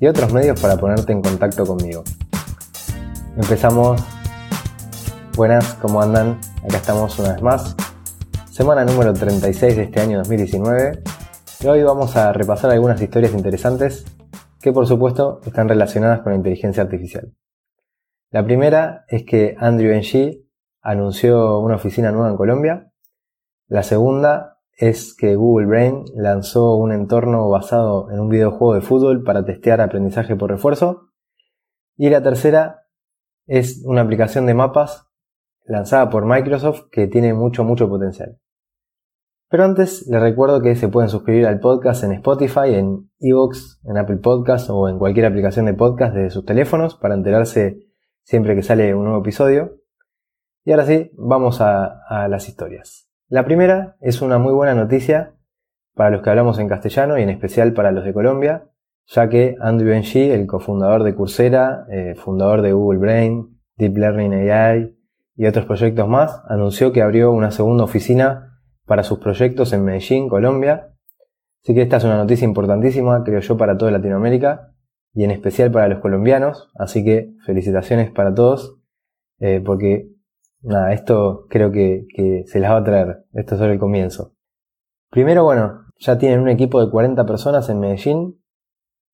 y otros medios para ponerte en contacto conmigo. Empezamos. Buenas, ¿cómo andan? Acá estamos una vez más. Semana número 36 de este año 2019. Y hoy vamos a repasar algunas historias interesantes que por supuesto están relacionadas con la inteligencia artificial. La primera es que Andrew Ng anunció una oficina nueva en Colombia. La segunda es que Google Brain lanzó un entorno basado en un videojuego de fútbol para testear aprendizaje por refuerzo. Y la tercera es una aplicación de mapas lanzada por Microsoft que tiene mucho, mucho potencial. Pero antes les recuerdo que se pueden suscribir al podcast en Spotify, en Evox, en Apple Podcasts o en cualquier aplicación de podcast desde sus teléfonos para enterarse siempre que sale un nuevo episodio. Y ahora sí, vamos a las historias. La primera es una muy buena noticia para los que hablamos en castellano y en especial para los de Colombia, ya que Andrew Ng, el cofundador de Coursera, eh, fundador de Google Brain, Deep Learning AI y otros proyectos más, anunció que abrió una segunda oficina para sus proyectos en Medellín, Colombia. Así que esta es una noticia importantísima, creo yo, para toda Latinoamérica y en especial para los colombianos. Así que felicitaciones para todos, eh, porque nada, esto creo que, se las va a traer. Esto es solo el comienzo. Primero, bueno, ya tienen un equipo de 40 personas en Medellín,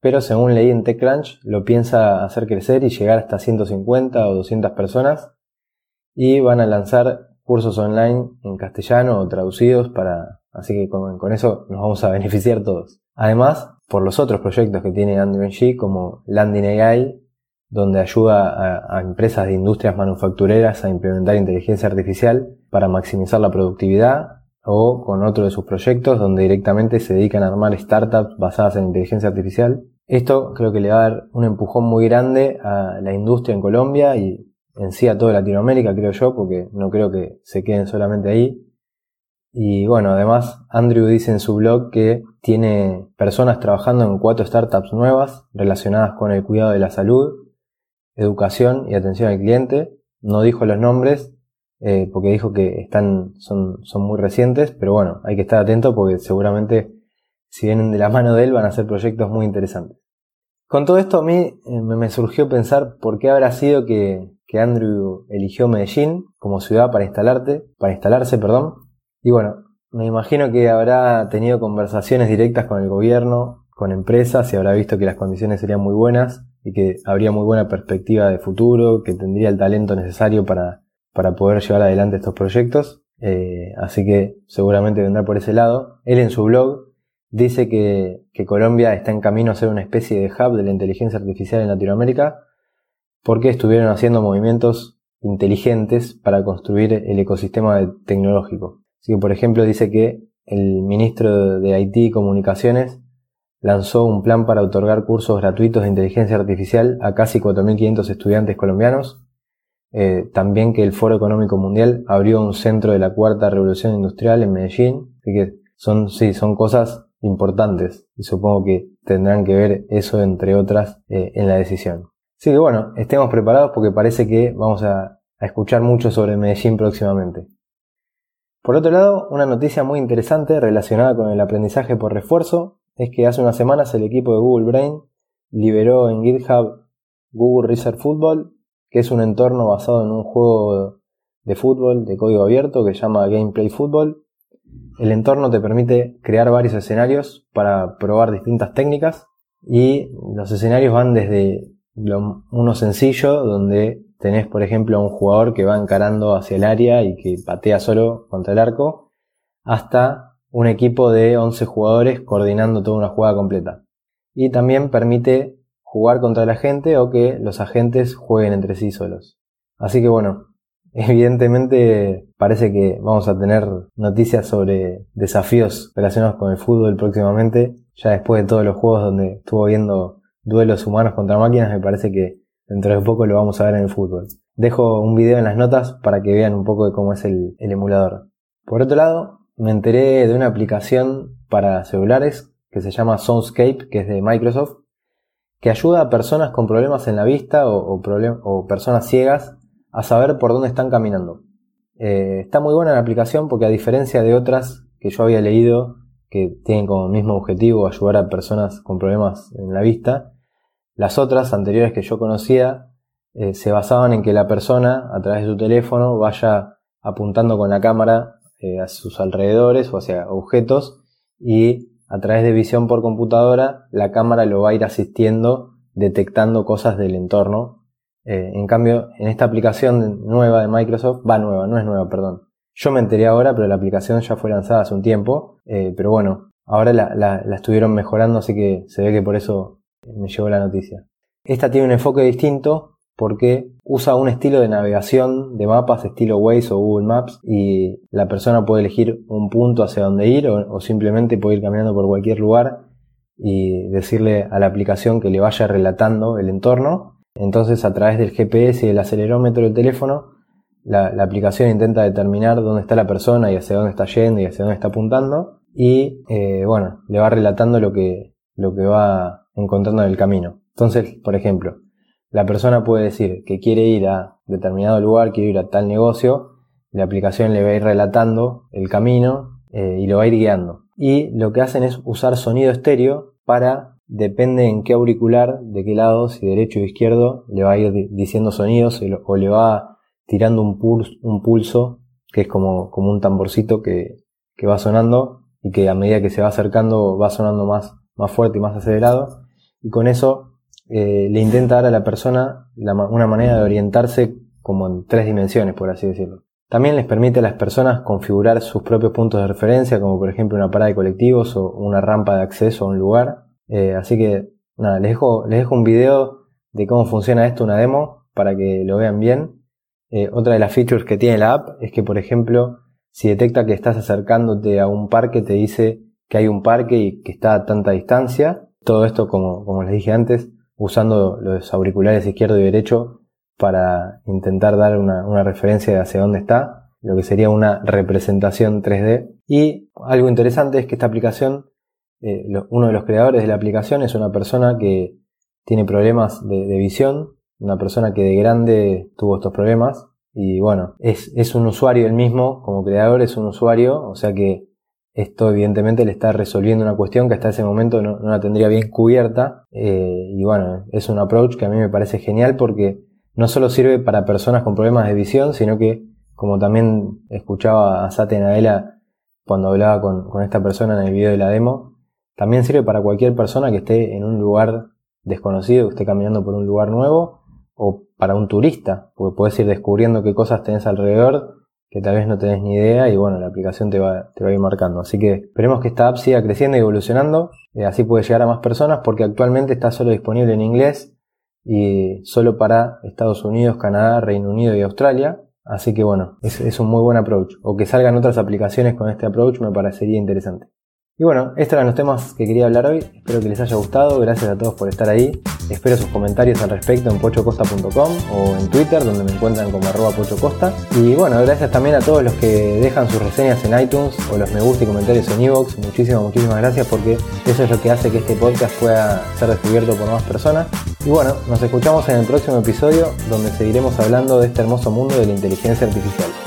pero según leí en TechCrunch, lo piensa hacer crecer y llegar hasta 150 o 200 personas. Y van a lanzar cursos online en castellano o traducidos para, así que con, eso nos vamos a beneficiar todos. Además, por los otros proyectos que tiene Andrew G, como Landing AI donde ayuda a, empresas de industrias manufactureras a implementar inteligencia artificial para maximizar la productividad o con otro de sus proyectos donde directamente se dedican a armar startups basadas en inteligencia artificial. Esto creo que le va a dar un empujón muy grande a la industria en Colombia y en sí a toda Latinoamérica, creo yo, porque no creo que se queden solamente ahí. Y bueno, además Andrew dice en su blog que tiene personas trabajando en cuatro startups nuevas relacionadas con el cuidado de la salud educación y atención al cliente. No dijo los nombres eh, porque dijo que están, son, son muy recientes, pero bueno, hay que estar atento porque seguramente si vienen de la mano de él van a ser proyectos muy interesantes. Con todo esto a mí eh, me surgió pensar por qué habrá sido que, que Andrew eligió Medellín como ciudad para para instalarse, perdón. Y bueno, me imagino que habrá tenido conversaciones directas con el gobierno, con empresas y habrá visto que las condiciones serían muy buenas y que habría muy buena perspectiva de futuro, que tendría el talento necesario para, para poder llevar adelante estos proyectos. Eh, así que seguramente vendrá por ese lado. Él en su blog dice que, que Colombia está en camino a ser una especie de hub de la inteligencia artificial en Latinoamérica porque estuvieron haciendo movimientos inteligentes para construir el ecosistema tecnológico. Así que, por ejemplo, dice que el ministro de IT y Comunicaciones lanzó un plan para otorgar cursos gratuitos de inteligencia artificial a casi 4.500 estudiantes colombianos. Eh, también que el Foro Económico Mundial abrió un centro de la Cuarta Revolución Industrial en Medellín. Así que son, sí, son cosas importantes y supongo que tendrán que ver eso entre otras eh, en la decisión. Así que bueno, estemos preparados porque parece que vamos a, a escuchar mucho sobre Medellín próximamente. Por otro lado, una noticia muy interesante relacionada con el aprendizaje por refuerzo es que hace unas semanas el equipo de Google Brain liberó en GitHub Google Research Football, que es un entorno basado en un juego de fútbol de código abierto que se llama Gameplay Football. El entorno te permite crear varios escenarios para probar distintas técnicas y los escenarios van desde uno sencillo donde tenés por ejemplo un jugador que va encarando hacia el área y que patea solo contra el arco hasta un equipo de 11 jugadores coordinando toda una jugada completa. Y también permite jugar contra la gente o que los agentes jueguen entre sí solos. Así que bueno, evidentemente parece que vamos a tener noticias sobre desafíos relacionados con el fútbol próximamente. Ya después de todos los juegos donde estuvo viendo duelos humanos contra máquinas, me parece que dentro de poco lo vamos a ver en el fútbol. Dejo un video en las notas para que vean un poco de cómo es el, el emulador. Por otro lado, me enteré de una aplicación para celulares que se llama Soundscape, que es de Microsoft, que ayuda a personas con problemas en la vista o, personas ciegas a saber por dónde están caminando. Eh, está muy buena la aplicación porque a diferencia de otras que yo había leído que tienen como mismo objetivo ayudar a personas con problemas en la vista, las otras anteriores que yo conocía eh, se basaban en que la persona a través de su teléfono vaya apuntando con la cámara eh, a sus alrededores o hacia objetos y a través de visión por computadora, la cámara lo va a ir asistiendo detectando cosas del entorno. Eh, en cambio, en esta aplicación nueva de Microsoft, va nueva, no es nueva, perdón. Yo me enteré ahora, pero la aplicación ya fue lanzada hace un tiempo. Eh, pero bueno, ahora la, la estuvieron mejorando, así que se ve que por eso me llegó la noticia. Esta tiene un enfoque distinto porque usa un estilo de navegación de mapas estilo Waze o Google Maps y la persona puede elegir un punto hacia donde ir o, simplemente puede ir caminando por cualquier lugar y decirle a la aplicación que le vaya relatando el entorno. Entonces a través del GPS y del acelerómetro del teléfono la, aplicación intenta determinar dónde está la persona y hacia dónde está yendo y hacia dónde está apuntando y eh, bueno, le va relatando lo que, lo que va encontrando en el camino. Entonces, por ejemplo, la persona puede decir que quiere ir a determinado lugar, quiere ir a tal negocio, la aplicación le va a ir relatando el camino eh, y lo va a ir guiando. Y lo que hacen es usar sonido estéreo para, depende en qué auricular, de qué lado, si derecho o izquierdo, le va a ir diciendo sonidos o le va tirando un pulso, un pulso que es como, como un tamborcito que, que va sonando y que a medida que se va acercando va sonando más, más fuerte y más acelerado. Y con eso eh, le intenta dar a la persona una manera de orientarse como en tres dimensiones, por así decirlo. También les permite a las personas configurar sus propios puntos de referencia, como por ejemplo una parada de colectivos o una rampa de acceso a un lugar. Eh, así que nada, les dejo, les dejo un video de cómo funciona esto, una demo, para que lo vean bien. Eh, otra de las features que tiene la app es que, por ejemplo, si detecta que estás acercándote a un parque, te dice que hay un parque y que está a tanta distancia. Todo esto, como, como les dije antes, usando los auriculares izquierdo y derecho para intentar dar una, referencia de hacia dónde está, lo que sería una representación 3D. Y algo interesante es que esta aplicación, eh, uno de los creadores de la aplicación es una persona que tiene problemas de, visión, una persona que de grande tuvo estos problemas y bueno, es, es un usuario el mismo, como creador es un usuario, o sea que esto evidentemente le está resolviendo una cuestión que hasta ese momento no, la tendría bien cubierta. Eh, y bueno, es un approach que a mí me parece genial porque no solo sirve para personas con problemas de visión, sino que, como también escuchaba a Sate Nadella cuando hablaba con, con esta persona en el video de la demo, también sirve para cualquier persona que esté en un lugar desconocido, que esté caminando por un lugar nuevo, o para un turista, porque puedes ir descubriendo qué cosas tenés alrededor que tal vez no tenés ni idea y bueno, la aplicación te va, te va a ir marcando. Así que esperemos que esta app siga creciendo y evolucionando, eh, así puede llegar a más personas porque actualmente está solo disponible en inglés y solo para Estados Unidos, Canadá, Reino Unido y Australia. Así que bueno, es, es un muy buen approach. O que salgan otras aplicaciones con este approach me parecería interesante. Y bueno, estos eran los temas que quería hablar hoy. Espero que les haya gustado. Gracias a todos por estar ahí. Espero sus comentarios al respecto en pochocosta.com o en Twitter, donde me encuentran como arroba pochocosta. Y bueno, gracias también a todos los que dejan sus reseñas en iTunes o los me gusta y comentarios en Evox. Muchísimas, muchísimas gracias porque eso es lo que hace que este podcast pueda ser descubierto por más personas. Y bueno, nos escuchamos en el próximo episodio donde seguiremos hablando de este hermoso mundo de la inteligencia artificial.